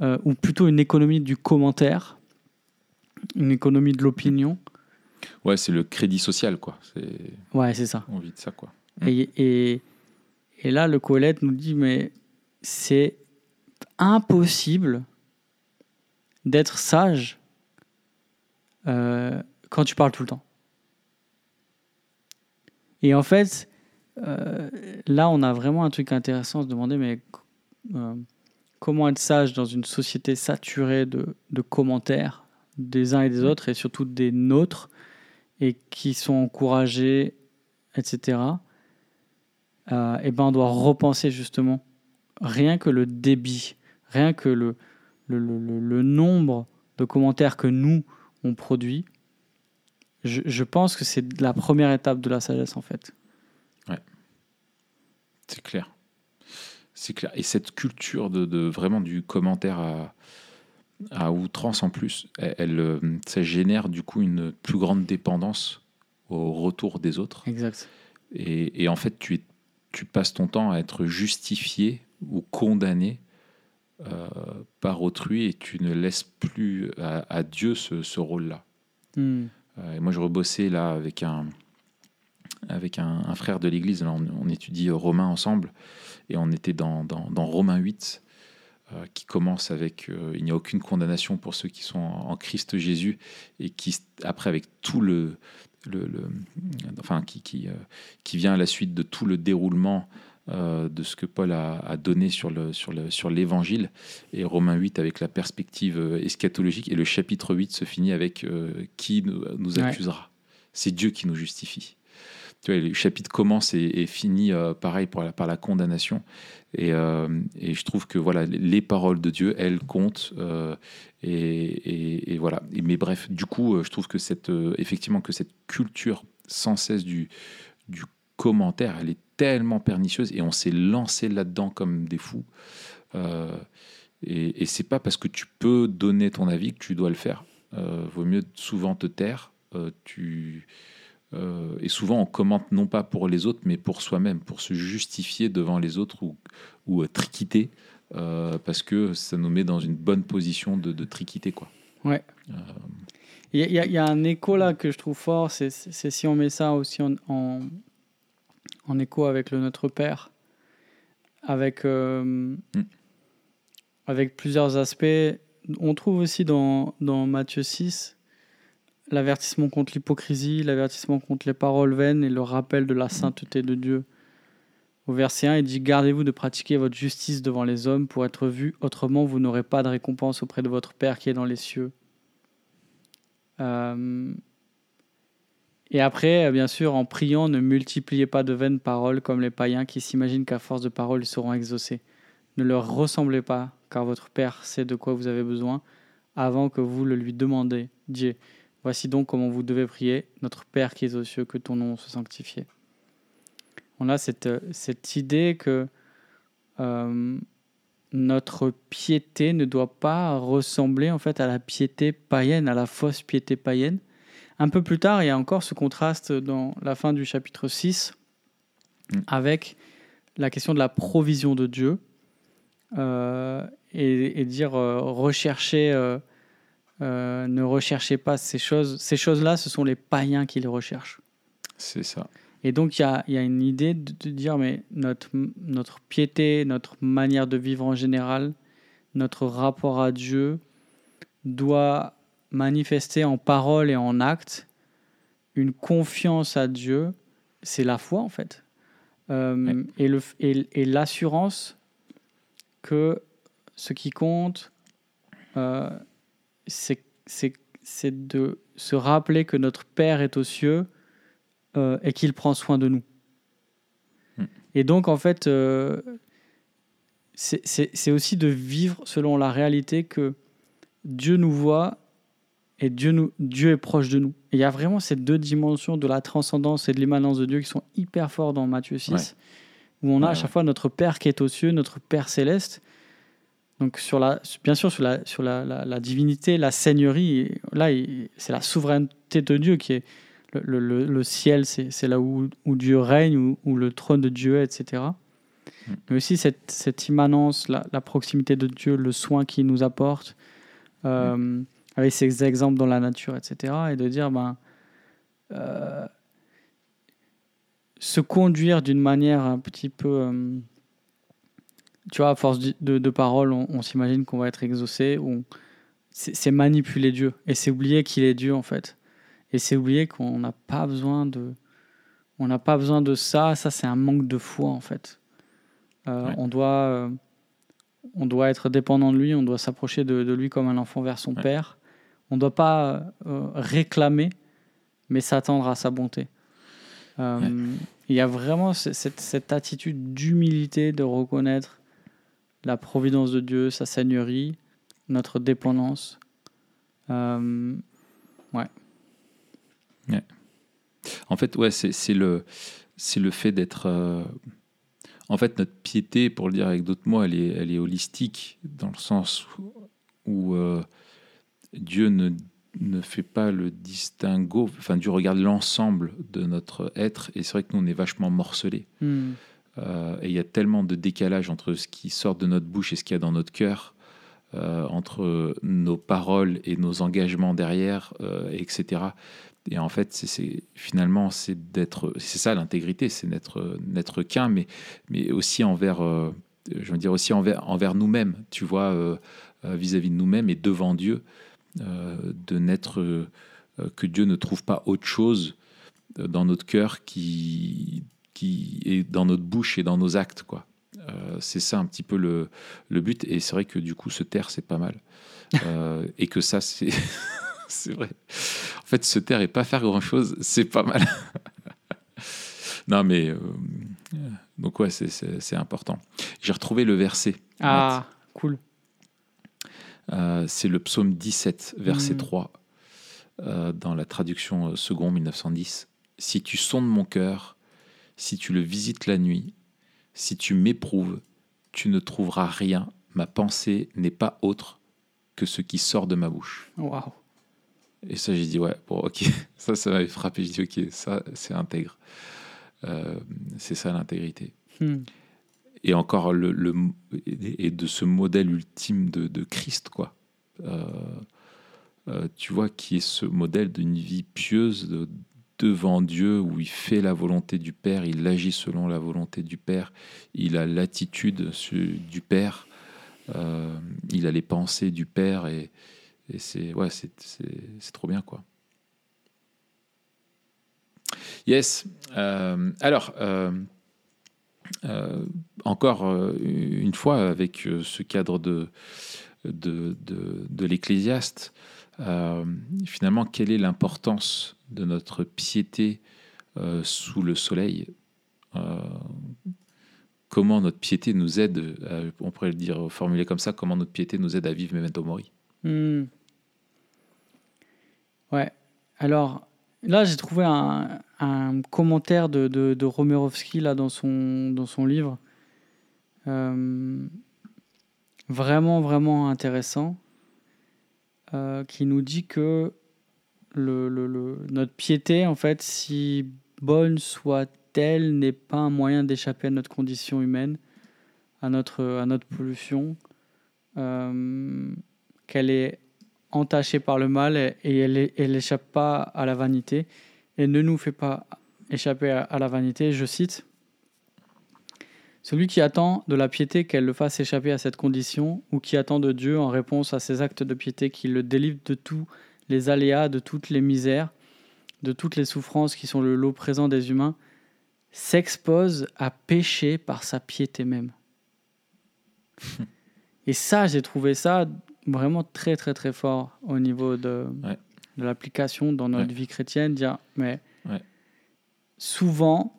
euh, ou plutôt une économie du commentaire, une économie de l'opinion. Ouais, c'est le crédit social, quoi. Ouais, c'est ça. On vit de ça, quoi. Et, et, et là, le Colette nous dit, mais c'est impossible d'être sage euh, quand tu parles tout le temps. Et en fait, euh, là, on a vraiment un truc intéressant à se demander, mais euh, comment être sage dans une société saturée de, de commentaires des uns et des autres, et surtout des nôtres, et qui sont encouragés, etc. Euh, et ben, on doit repenser justement rien que le débit, rien que le, le, le- le- nombre de commentaires que nous, on produit. Je, pense que c'est la première étape de la sagesse, en fait. C'est clair. C'est clair. Et cette culture de, de- vraiment du commentaire à, à outrance en plus, elle, euh, ça génère du coup une plus grande dépendance au retour des autres. Exact. Et, et en fait, tu, es- tu passes ton temps à être justifié ou condamné euh, par autrui et tu ne laisses plus à, à Dieu ce, ce rôle-là. Hmm. Euh, et moi, je rebossais là avec un, avec un, un frère de l'église. On, on étudie Romains ensemble et on était dans, dans, dans Romains 8 euh, qui commence avec euh, Il n'y a aucune condamnation pour ceux qui sont en, en Christ Jésus et qui, après, avec tout le. le, le- enfin, qui, qui, euh, qui vient à la suite de tout le déroulement euh, de ce que Paul a, donné sur le sur le sur l'évangile et Romains 8 avec la perspective euh, eschatologique et le chapitre 8 se finit avec euh, qui nous, nous Ouais. accusera? C'est Dieu qui nous justifie tu vois, le chapitre commence et, finit euh, pareil par la, condamnation. Et, euh, et je trouve que voilà les paroles de Dieu elles comptent euh, et, voilà. Mais bref du coup je trouve que cette effectivement que cette culture sans cesse du du commentaire elle est tellement pernicieuse et on s'est lancé là-dedans comme des fous. Et, c'est pas parce que tu peux donner ton avis que tu dois le faire. Vaut mieux souvent te taire. Tu euh, et souvent on commente non pas pour les autres mais pour soi-même pour se justifier devant les autres ou, ou euh, triquitter euh, parce que ça nous met dans une bonne position de, de triquitter quoi Ouais. Il y, a- y y un écho là que je trouve fort, c'est si on met ça aussi en, en, en écho avec le Notre Père, avec, avec plusieurs aspects. On trouve aussi dans, dans Matthieu 6 l'avertissement contre l'hypocrisie, l'avertissement contre les paroles vaines et le rappel de la sainteté de Dieu. Au verset 1, il dit Gardez-vous de pratiquer votre justice devant les hommes pour être vus, autrement vous n'aurez pas de récompense auprès de votre Père qui est dans les cieux. Euh, Et après, bien sûr, en priant, ne multipliez pas de vaines paroles comme les païens qui s'imaginent qu'à force de paroles, ils seront exaucés. Ne leur ressemblez pas, car votre Père sait de quoi vous avez besoin avant que vous le lui demandiez. Voici donc comment vous devez prier, notre Père qui est aux cieux, que ton nom soit sanctifié. On a cette, cette idée que euh, notre piété ne doit pas ressembler en fait à la piété païenne, à la fausse piété païenne. Un peu plus tard, il y a encore ce contraste dans la fin du chapitre 6 Mm. avec la question de la provision de Dieu euh, et, dire euh, recherchez, euh, ne recherchez pas ces choses. Ces choses-là, ce sont les païens qui les recherchent. c'est ça Et donc, il y a, il y a une idée de, de dire, mais notre, notre piété, notre manière de vivre en général, notre rapport à Dieu doit manifester en parole et en acte une confiance à Dieu. C'est la foi, en fait. Euh, Ouais. Et le- et- et l'assurance que ce qui compte, euh, c'est de se rappeler que notre Père est aux cieux euh, et qu'il prend soin de nous. Hmm. Et donc, en fait, euh, c'est- aussi de vivre selon la réalité que Dieu nous voit et Dieu, nous, Dieu est proche de nous. Et il y a vraiment ces deux dimensions de la transcendance et de l'immanence de Dieu qui sont hyper forts dans Matthieu 6, Ouais. où on a Ouais, à chaque ouais. fois notre Père qui est aux cieux, notre Père céleste. Donc, sur la, bien sûr, sur la, sur la, la- la divinité, la seigneurie, là, c'est la souveraineté de Dieu qui est. Le, le- ciel, c'est là où, où Dieu règne, où, où le trône de Dieu est, etc. Mm. Mais aussi cette, cette immanence, la, la proximité de Dieu, le soin qu'il nous apporte, euh, avec ces exemples dans la nature, etc. Et de dire, ben, euh, se conduire d'une manière un petit peu. euh, tu vois, à force de, de, de paroles, on, on s'imagine qu'on va être exaucé. ou C'est manipuler Dieu. Et c'est oublier qu'il est Dieu, en fait. Et c'est oublier qu'on n'a pas besoin de. On n'a pas besoin de ça. Ça, c'est un manque de foi, en fait. Euh, Ouais. On doit. euh, on doit être dépendant de lui, on doit s'approcher de, de lui comme un enfant vers son Ouais. père. On ne doit pas euh, réclamer, mais s'attendre à sa bonté. Ouais. Il y a vraiment ce- cette, cette attitude d'humilité, de reconnaître la providence de Dieu, sa seigneurie, notre dépendance. Euh, En fait, ouais, c'est c'est le, c'est le fait d'être. euh, En fait, notre piété, pour le dire avec d'autres mots, elle est, elle est holistique, dans le sens où, où, euh, Dieu ne, ne fait pas le distinguo. Enfin, Dieu regarde l'ensemble de notre être, et c'est vrai que nous, on est vachement morcelés. hmm, Euh, et il y a tellement de décalage entre ce qui sort de notre bouche et ce qu'il y a dans notre cœur, euh, entre nos paroles et nos engagements derrière, euh, etc. Et en fait, finalement, c'est d'être, c'est ça l'intégrité, c'est n'être n'être qu'un, mais mais aussi envers, je veux dire aussi envers envers nous-mêmes. Tu vois, vis-à-vis de nous-mêmes et devant Dieu, de n'être que Dieu ne trouve pas autre chose dans notre cœur qui qui est dans notre bouche et dans nos actes, quoi. Euh, c'est ça un petit peu le, le but. Et c'est vrai que du coup, se taire, c'est pas mal. Euh, et que ça, c'est c'est vrai. En fait, se taire et pas faire grand-chose, c'est pas mal. non, mais... euh, donc ouais, c'est- important. J'ai retrouvé le verset. Ah, cool. C'est le psaume 17, verset Mm. 3, euh, dans la traduction second 1910. Si tu sondes mon cœur, si tu le visites la nuit, si tu m'éprouves, tu ne trouveras rien. Ma pensée n'est pas autre que ce qui sort de ma bouche. Waouh. Et ça, j'ai dit, ouais, bon, ok. Ça, ça m'avait frappé. J'ai dit, ok, ça, c'est intègre. Euh, c'est ça l'intégrité Hmm. et encore le, le- et de ce modèle ultime de, de Christ quoi Euh, euh, tu vois qui est ce modèle d'une vie pieuse de- devant Dieu où il fait la volonté du Père il agit selon la volonté du Père il a l'attitude du Père euh, il a les pensées du Père et, c'est ouais trop bien quoi. Yes Euh, alors euh, encore une fois avec ce cadre de, de, de, de l'Ecclésiaste, euh, finalement, quelle est l'importance de notre piété euh, sous le soleil Euh, Comment notre piété nous aide, on pourrait le dire, formuler comme ça, comment notre piété nous aide à vivre Memento Mori? Hmm. Ouais. Alors, là, j'ai trouvé un, commentaire de, de, Romerovski là, dans, son, dans son livre. Vraiment, vraiment intéressant. Euh, qui nous dit que le, le- notre piété, en fait, si bonne soit-elle, n'est pas un moyen d'échapper à notre condition humaine, à notre, à notre pollution. Euh, qu'elle est entachée par le mal et, et elle n'échappe pas à la vanité et ne nous fait pas échapper à la vanité. Je cite Celui qui attend de la piété qu'elle le fasse échapper à cette condition ou qui attend de Dieu en réponse à ses actes de piété qu'il le délivre de tous les aléas, de toutes les misères, de toutes les souffrances qui sont le lot présent des humains, s'expose à pécher par sa piété même. Et ça, j'ai trouvé ça vraiment très, très, très fort au niveau de, Ouais. de l'application dans notre Ouais. vie chrétienne. Dire, mais Ouais. souvent,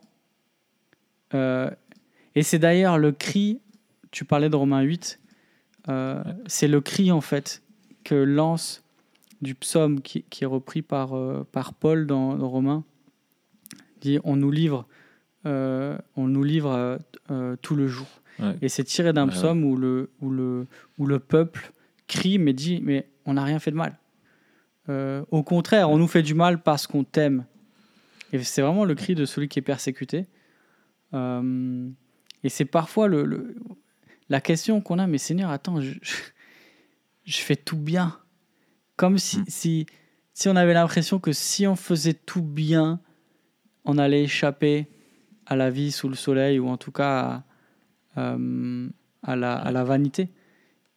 euh, et c'est d'ailleurs le cri tu parlais de Romains 8, euh, c'est le cri en fait que lance du psaume qui, qui est repris par, euh, par Paul dans, dans Romains. Il dit on nous livre, euh, on nous livre tout le jour. Ouais. Et c'est tiré d'un Ouais, psaume où, le, où, le, où le peuple crie mais dit mais on n'a rien fait de mal. Au contraire, on nous fait du mal parce qu'on t'aime. Et c'est vraiment le cri de celui qui est persécuté. Et c'est parfois le, le- la question qu'on a, mais Seigneur, attends, je, je, je fais tout bien. Comme si, Mm. si, si on avait l'impression que si on faisait tout bien, on allait échapper à la vie sous le soleil, ou en tout cas à, euh, à, la, à la vanité.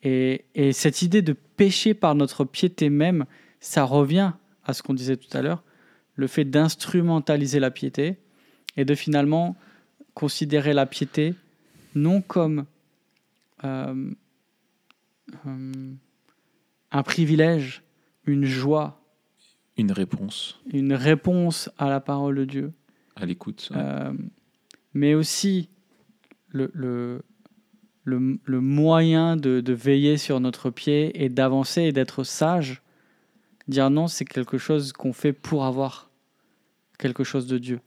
Et, et cette idée de pécher par notre piété même, ça revient à ce qu'on disait tout à l'heure, le fait d'instrumentaliser la piété et de finalement considérer la piété non comme euh, euh, un privilège, une joie, Une réponse une réponse à la parole de Dieu, à l'écoute. ouais. euh, mais aussi le, le, le, le moyen de, de veiller sur notre pied et d'avancer et d'être sage. Dire non, c'est quelque chose qu'on fait pour avoir quelque chose de Dieu.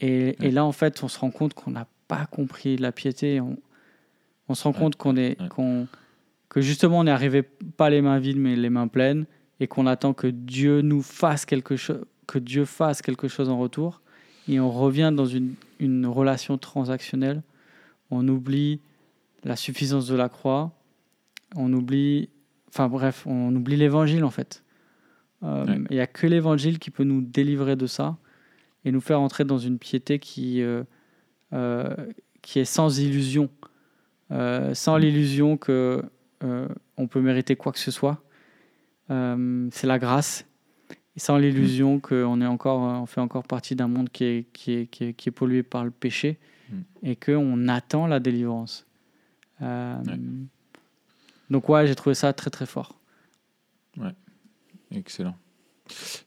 Et, là, en fait, on se rend compte qu'on n'a pas compris la piété. On, on se rend Ouais, compte qu'on est, ouais. qu'on- que justement, on n'est arrivé pas les mains vides, mais les mains pleines, et qu'on attend que Dieu nous fasse quelque chose, que Dieu fasse quelque chose en retour. Et on revient dans une, une relation transactionnelle. On oublie la suffisance de la croix. On oublie, enfin bref, on oublie l'évangile en fait. Euh, Il n'y a que l'évangile qui peut nous délivrer de ça et nous faire entrer dans une piété qui, euh, euh, qui est sans illusion. Euh, sans Mm. l'illusion que on peut mériter quoi que ce soit. C'est la grâce. Et sans l'illusion qu'on est encore, on fait encore partie d'un monde qui est, qui, est, qui, est, qui est pollué par le péché Mm. et qu'on attend la délivrance. Euh, Ouais. Donc ouais, j'ai trouvé ça très très fort. Excellent.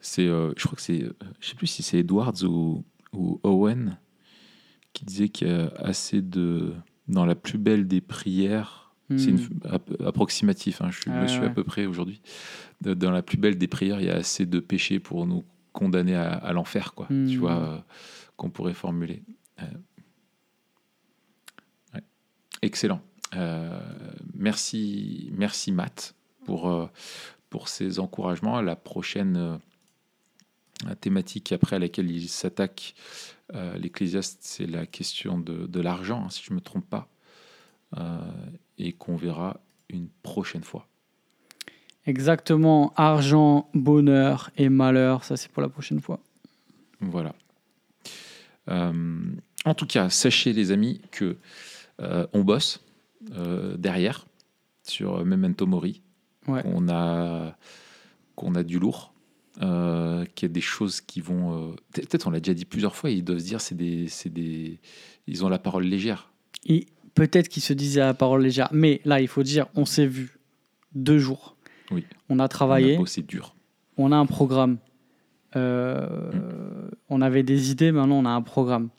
C'est, euh, je crois que c'est, je sais plus si c'est Edwards ou, ou Owen qui disait qu'il y a assez de, dans la plus belle des prières, c'est une, Mm. app- approximatif, hein, je suis, me suis ouais. à peu près aujourd'hui, dans la plus belle des prières, il y a assez de péchés pour nous condamner à, à l'enfer, quoi, tu vois, euh, qu'on pourrait formuler. Euh, ouais. Excellent. Euh, merci, merci Matt pour, pour ces encouragements. La prochaine euh, thématique après à laquelle il s'attaque, euh, l'Ecclésiaste, c'est la question de, de l'argent, hein, si je ne me trompe pas, euh, et qu'on verra une prochaine fois. Exactement, argent, bonheur et malheur, ça c'est pour la prochaine fois. Voilà. Euh, en tout cas, sachez les amis que on bosse derrière sur Memento Mori. Ouais. qu'on a qu'on a du lourd, euh, qu'il y a des choses qui vont. euh, peut- Peut-être on l'a déjà dit plusieurs fois. Ils doivent se dire c'est des c'est des ils ont la parole légère. Et peut-être qu'il se disait à la parole légère, mais là il faut dire, on s'est vu deux jours. Oui. On a travaillé, bossé dur. on a un programme. Euh, On avait des idées, maintenant on a un programme.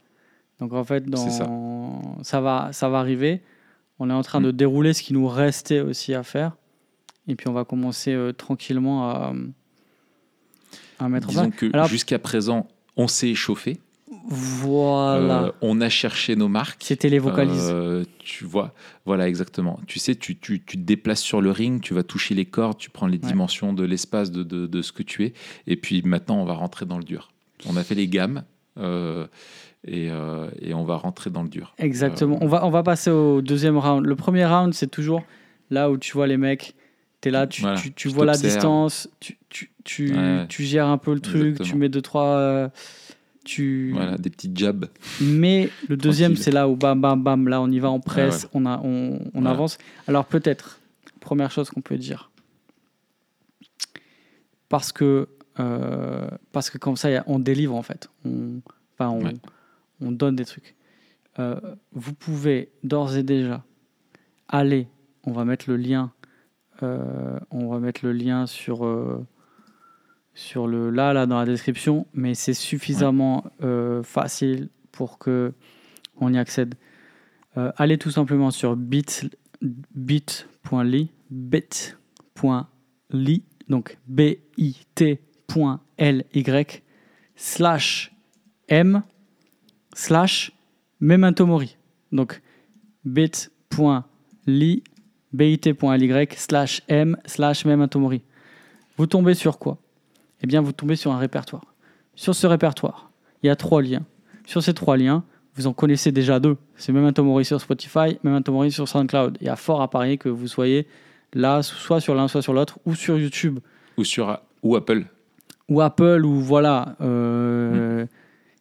Donc en fait, dans... C'est ça. va, ça va arriver. On est en train de Mm. dérouler ce qui nous restait aussi à faire. Et puis on va commencer euh, tranquillement à, à mettre en Disons place. que Alors- jusqu'à présent, on s'est échauffé. Voilà. Euh, on a cherché nos marques. C'était les vocalises. Euh, tu vois, voilà exactement. Tu sais, tu, tu, tu te déplaces sur le ring, tu vas toucher les cordes, tu prends les Ouais. dimensions de l'espace de, de, de ce que tu es, et puis maintenant on va rentrer dans le dur. On a fait les gammes euh, et, et on va rentrer dans le dur. Exactement. On, va, on va passer au deuxième round. Le premier round, c'est toujours là où tu vois les mecs, tu es là, tu, Voilà, tu, tu tu vois la distance, tu, Ouais, gères un peu le truc, exactement. tu mets deux, trois. euh, tu... Voilà, des petits jabs. Mais le deuxième, c'est là où bam, bam, bam, là on y va, on presse, on, a, on, on Voilà. avance. Alors peut-être, première chose qu'on peut dire, parce que, euh, parce que comme ça, a- on délivre en fait, on, enfin, on, Ouais. on donne des trucs. Euh, vous pouvez d'ores et déjà aller, on va mettre le lien, euh, on va mettre le lien sur, euh, sur le là, là dans la description, mais c'est suffisamment euh, facile pour que on y accède. Allez tout simplement sur bit bit.ly bit.ly donc bit.ly slash m slash memento mori. Donc bit.ly bit.ly slash m slash memento mori. Vous tombez sur quoi? Eh bien, vous tombez sur un répertoire. Sur ce répertoire, il y a trois liens. Sur ces trois liens, vous en connaissez déjà deux. C'est Memento Mori sur Spotify, Memento Mori sur SoundCloud. Il y a fort à parier que vous soyez là, soit sur l'un, soit sur l'autre, ou sur YouTube. Ou sur ou Apple. Ou Apple, ou voilà. Euh,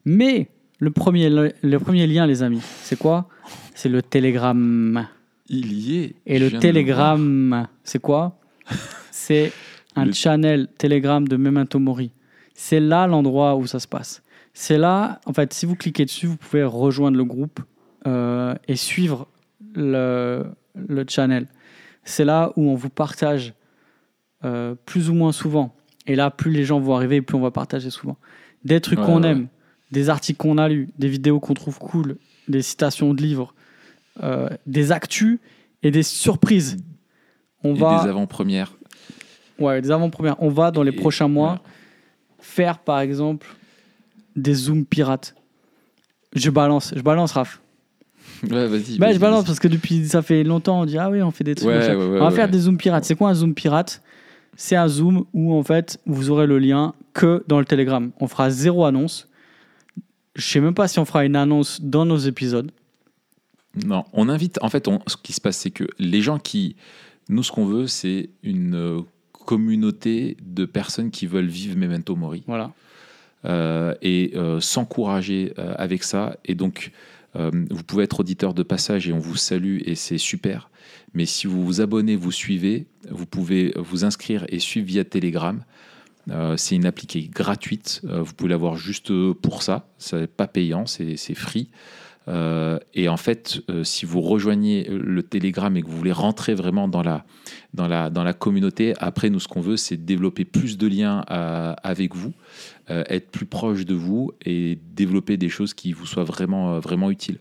mais le premier, le, premier lien, les amis, c'est quoi? C'est le Telegram. Il y est. Et le Telegram, c'est quoi C'est un channel Telegram de Memento Mori. C'est là l'endroit où ça se passe. C'est là, en fait, si vous cliquez dessus, vous pouvez rejoindre le groupe euh, et suivre le, le channel. C'est là où on vous partage euh, plus ou moins souvent. Et là, plus les gens vont arriver, plus on va partager souvent. Des trucs qu'on aime, des articles qu'on a lus, des vidéos qu'on trouve cool, des citations de livres, euh, des actus et des surprises. On et va... des avant-premières. Ouais, des avant-premières. On va dans les prochains mois faire, par exemple, des zooms pirates. Je balance, je balance, Raph. Ouais, vas-y. Bah, je balance parce que depuis ça fait longtemps, on dit ah oui, on fait des trucs. on va faire des zooms pirates. C'est quoi un zoom pirate? C'est un zoom où en fait vous aurez le lien que dans le Telegram. On fera zéro annonce. Je sais même pas si on fera une annonce dans nos épisodes. Non, on invite. En fait, ce qui se passe, c'est que les gens qui. Nous, ce qu'on veut, c'est une euh, communauté de personnes qui veulent vivre Memento Mori. Voilà. Euh, et euh, s'encourager euh, avec ça. Et donc, vous pouvez être auditeur de passage et on vous salue et c'est super. Mais si vous vous abonnez, vous suivez, vous pouvez vous inscrire et suivre via Telegram. c'est une appli qui est gratuite. vous pouvez l'avoir juste pour ça. C'est pas payant, c'est free. Euh, et en fait, euh, si vous rejoignez le Telegram et que vous voulez rentrer vraiment dans la, dans la, dans la communauté, après, nous, ce qu'on veut, c'est développer plus de liens euh, avec vous, être plus proche de vous et développer des choses qui vous soient vraiment, vraiment utiles.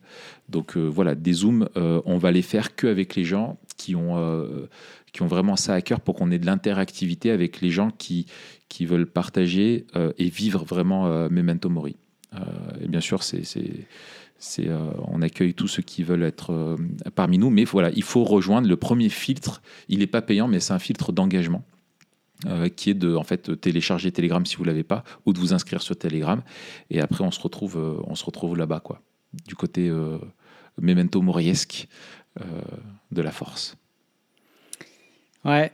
Donc voilà, des Zooms, on va les faire qu'avec les gens qui ont, qui ont vraiment ça à cœur pour qu'on ait de l'interactivité avec les gens qui, qui veulent partager et vivre vraiment Memento Mori. et bien sûr, c'est euh, on accueille tous ceux qui veulent être euh, parmi nous, mais voilà, il faut rejoindre le premier filtre. Il n'est pas payant, mais c'est un filtre d'engagement. Euh, qui est de en fait télécharger Telegram si vous l'avez pas ou de vous inscrire sur Telegram et après on se retrouve on se retrouve là-bas quoi du côté memento moriesque de la force ouais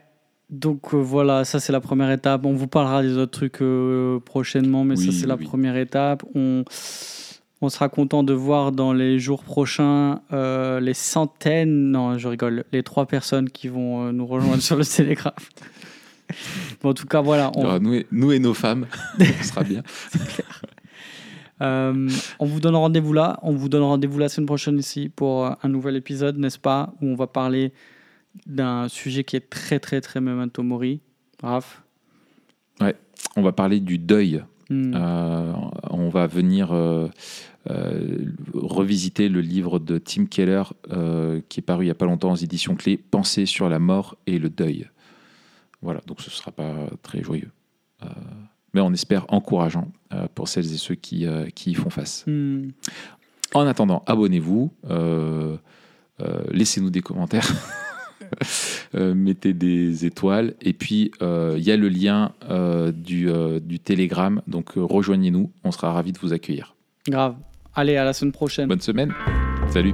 donc voilà, ça c'est la première étape. On vous parlera des autres trucs prochainement, mais ça c'est la première étape. On, on sera content de voir dans les jours prochains euh, les centaines, non, je rigole, les trois personnes qui vont euh, nous rejoindre sur le télégraphe. en tout cas, voilà. On... Nous, et, nos femmes, ce sera bien. Euh, on vous donne rendez-vous là. On vous donne rendez-vous la semaine prochaine ici pour un nouvel épisode, n'est-ce pas Où on va parler d'un sujet qui est très, très, très memento mori. Raph? Ouais, on va parler du deuil. Hmm. on va venir euh, revisiter le livre de Tim Keller euh, qui est paru il n'y a pas longtemps aux éditions clés, Penser sur la mort et le deuil. Voilà, donc ce ne sera pas très joyeux. Euh, mais on espère encourageant pour celles et ceux qui, qui y font face. Hmm. En attendant, abonnez-vous, laissez-nous des commentaires. mettez des étoiles. Et puis, il y a le lien du, du Telegram. Donc, rejoignez-nous. On sera ravis de vous accueillir. Grave. Allez, à la semaine prochaine. Bonne semaine. Salut.